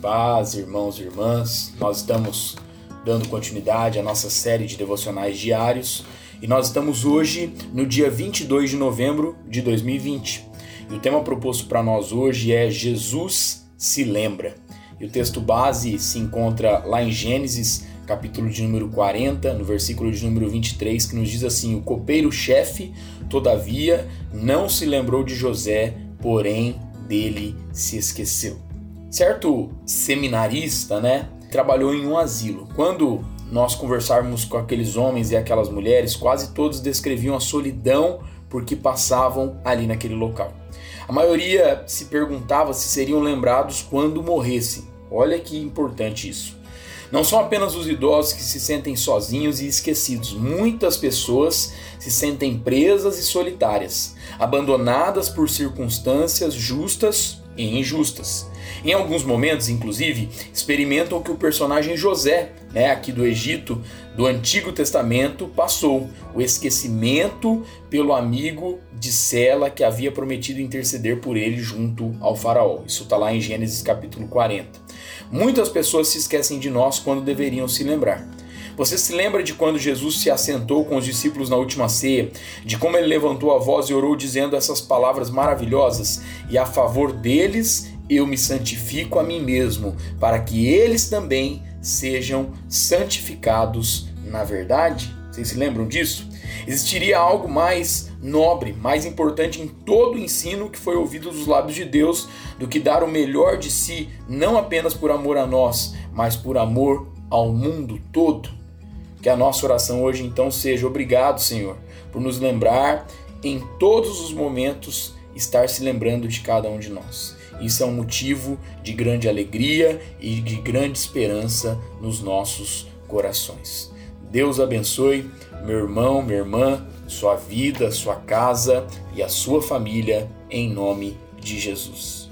paz, irmãos e irmãs. Nós estamos dando continuidade à nossa série de devocionais diários e nós estamos hoje no dia 22 de novembro de 2020. E o tema proposto para nós hoje é Jesus se lembra. E o texto base se encontra lá em Gênesis, capítulo de número 40, no versículo de número 23, que nos diz assim: O copeiro-chefe, todavia, não se lembrou de José, porém dele se esqueceu. Certo seminarista, né, trabalhou em um asilo. Quando nós conversávamos com aqueles homens e aquelas mulheres, quase todos descreviam a solidão porque passavam ali naquele local. A maioria se perguntava se seriam lembrados quando morressem. Olha que importante isso. Não são apenas os idosos que se sentem sozinhos e esquecidos. Muitas pessoas se sentem presas e solitárias, abandonadas por circunstâncias justas e injustas. Em alguns momentos, inclusive, experimentam o que o personagem José, né, aqui do Egito, do Antigo Testamento, passou: o esquecimento pelo amigo de Sela que havia prometido interceder por ele junto ao Faraó. Isso está lá em Gênesis capítulo 40. Muitas pessoas se esquecem de nós quando deveriam se lembrar. Você se lembra de quando Jesus se assentou com os discípulos na última ceia, de como ele levantou a voz e orou dizendo essas palavras maravilhosas: E a favor deles eu me santifico a mim mesmo, para que eles também sejam santificados na verdade? Vocês se lembram disso? Existiria algo mais nobre, mais importante em todo o ensino que foi ouvido dos lábios de Deus do que dar o melhor de si, não apenas por amor a nós, mas por amor ao mundo todo? Que a nossa oração hoje então seja: obrigado, Senhor, por nos lembrar em todos os momentos estar se lembrando de cada um de nós. Isso é um motivo de grande alegria e de grande esperança nos nossos corações. Deus abençoe meu irmão, minha irmã, sua vida, sua casa e a sua família, em nome de Jesus.